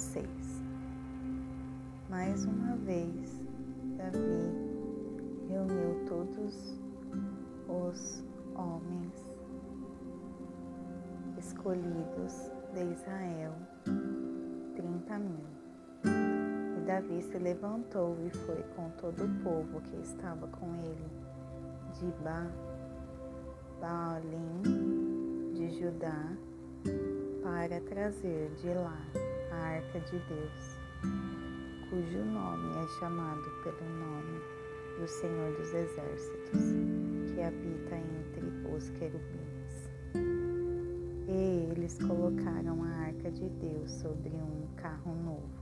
vocês. Mais uma vez, Davi reuniu todos os homens escolhidos de Israel, trinta mil. E Davi se levantou e foi com todo o povo que estava com ele, de ba Baalim, de Judá, para trazer de lá a arca de Deus, cujo nome é chamado pelo nome do Senhor dos Exércitos, que habita entre os querubins. E eles colocaram a arca de Deus sobre um carro novo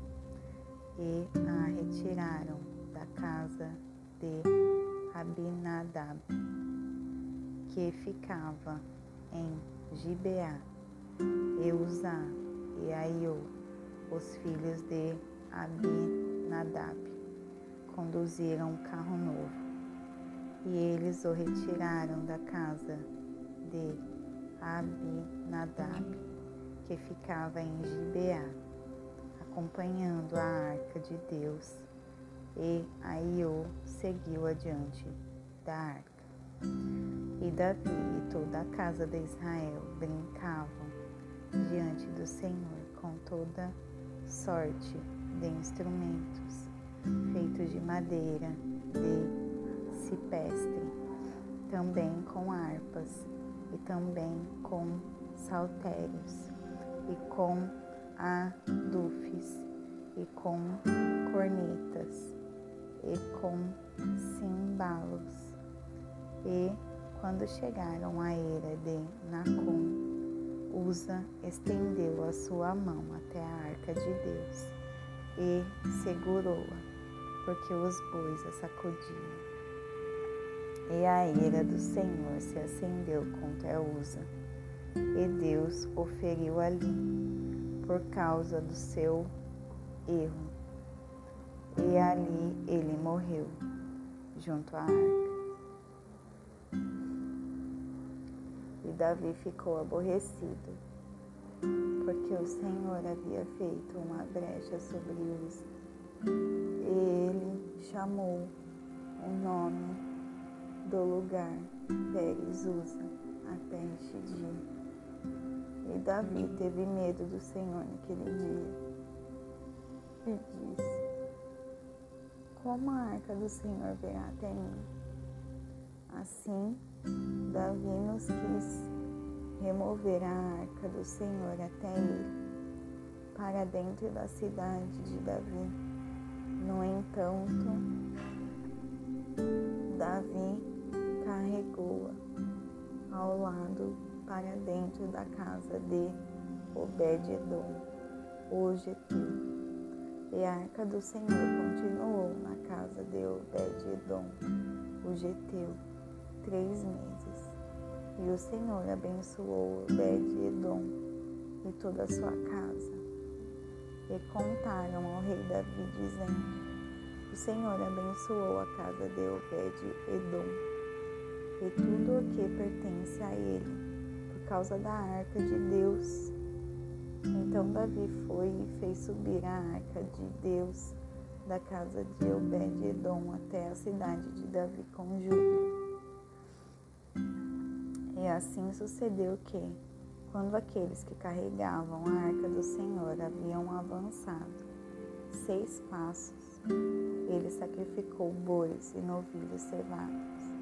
e a retiraram da casa de Abinadab, que ficava em Gibeá e Uzá e Aiô, os filhos de Abinadab, conduziram o carro novo. E eles o retiraram da casa de Abinadab, que ficava em Gibeá, acompanhando a arca de Deus. E Aiô seguiu adiante da arca. E Davi e toda a casa de Israel brincavam diante do Senhor com toda sorte de instrumentos feitos de madeira, de cipestre, também com harpas e também com saltérios e com adufes e com cornetas e com cimbalos. E quando chegaram à era de Nacon, Usa estendeu a sua mão até a arca de Deus e segurou-a, porque os bois a sacudiam. E a ira do Senhor se acendeu contra Usa, e Deus o feriu ali, por causa do seu erro. E ali ele morreu, junto à arca. Davi ficou aborrecido, porque o Senhor havia feito uma brecha sobre Uza. E ele chamou o nome do lugar Pérez Uza até este dia. E Davi teve medo do Senhor naquele dia e disse: Como a arca do Senhor virá até mim? Assim, Davi nos quis remover a arca do Senhor até ele, para dentro da cidade de Davi. No entanto, Davi carregou-a ao lado para dentro da casa de Obed-edom, o Geteu. E a arca do Senhor continuou na casa de Obed-edom, o Geteu três meses. E o Senhor abençoou Obed-Edom e toda a sua casa. E contaram ao rei Davi, dizendo: O Senhor abençoou a casa de Obed-Edom e tudo o que pertence a ele, por causa da arca de Deus. Então Davi foi e fez subir a arca de Deus da casa de Obed-Edom até a cidade de Davi com júbilo. E assim sucedeu que, quando aqueles que carregavam a arca do Senhor haviam avançado seis passos, ele sacrificou bois e novilhos cevados.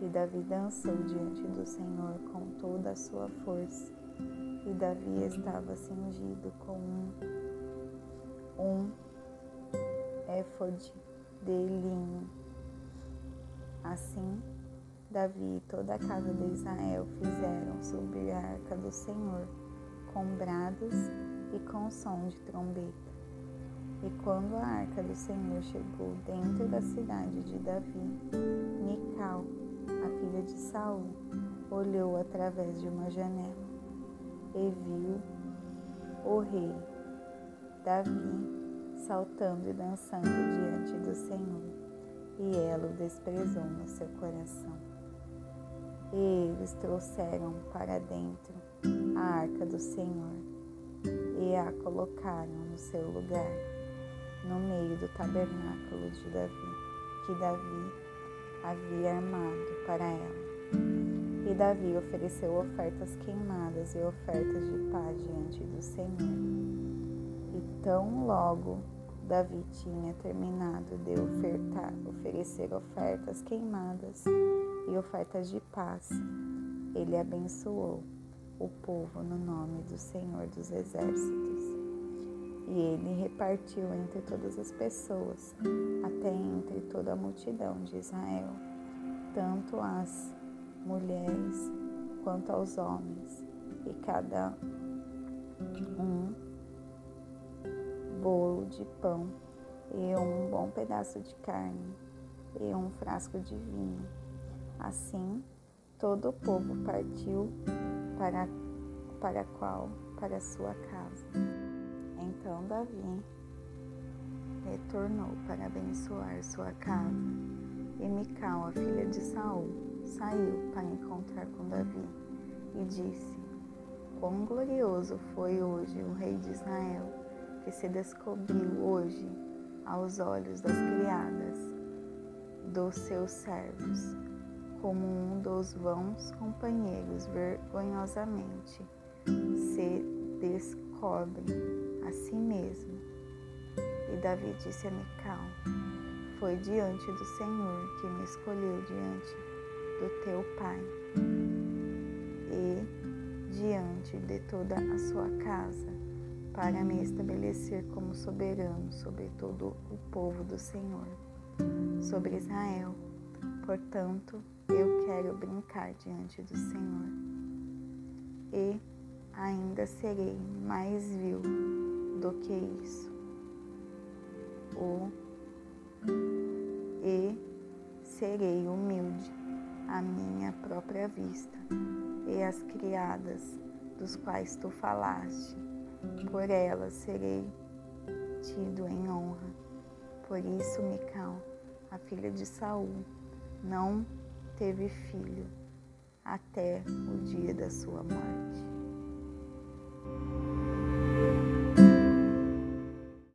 E Davi dançou diante do Senhor com toda a sua força. E Davi estava cingido com um, um éfode de linho. Assim, Davi e toda a casa de Israel fizeram subir a arca do Senhor com brados e com som de trombeta. E quando a arca do Senhor chegou dentro da cidade de Davi, Mical, a filha de Saul, olhou através de uma janela e viu o rei Davi saltando e dançando diante do Senhor, e ela o desprezou no seu coração. Eles trouxeram para dentro a arca do Senhor. e a colocaram no seu lugar, no meio do tabernáculo de Davi, que Davi havia armado para ela. E Davi ofereceu ofertas queimadas e ofertas de paz diante do Senhor. E tão logo Davi tinha terminado de ofertar, oferecer ofertas queimadas e ofertas de paz, ele abençoou o povo no nome do Senhor dos Exércitos. E ele repartiu entre todas as pessoas, até entre toda a multidão de Israel, tanto as mulheres quanto aos homens, e cada um bolo de pão e um bom pedaço de carne e um frasco de vinho. Assim, todo o povo partiu para, para qual? Para sua casa. Então Davi retornou para abençoar sua casa. E Mical, a filha de Saul, saiu para encontrar com Davi e disse: Quão glorioso foi hoje o rei de Israel, que se descobriu hoje aos olhos das criadas dos seus servos como um dos vãos companheiros vergonhosamente se descobre a si mesmo. E Davi disse a Mical: Foi diante do Senhor que me escolheu diante do teu pai e diante de toda a sua casa para me estabelecer como soberano sobre todo o povo do Senhor, sobre Israel. Portanto, eu quero brincar diante do Senhor. E ainda serei mais vil do que isso. O e serei humilde à minha própria vista, e as criadas dos quais tu falaste, por elas serei tido em honra. Por isso, Mical, a filha de Saul, não teve filho até o dia da sua morte.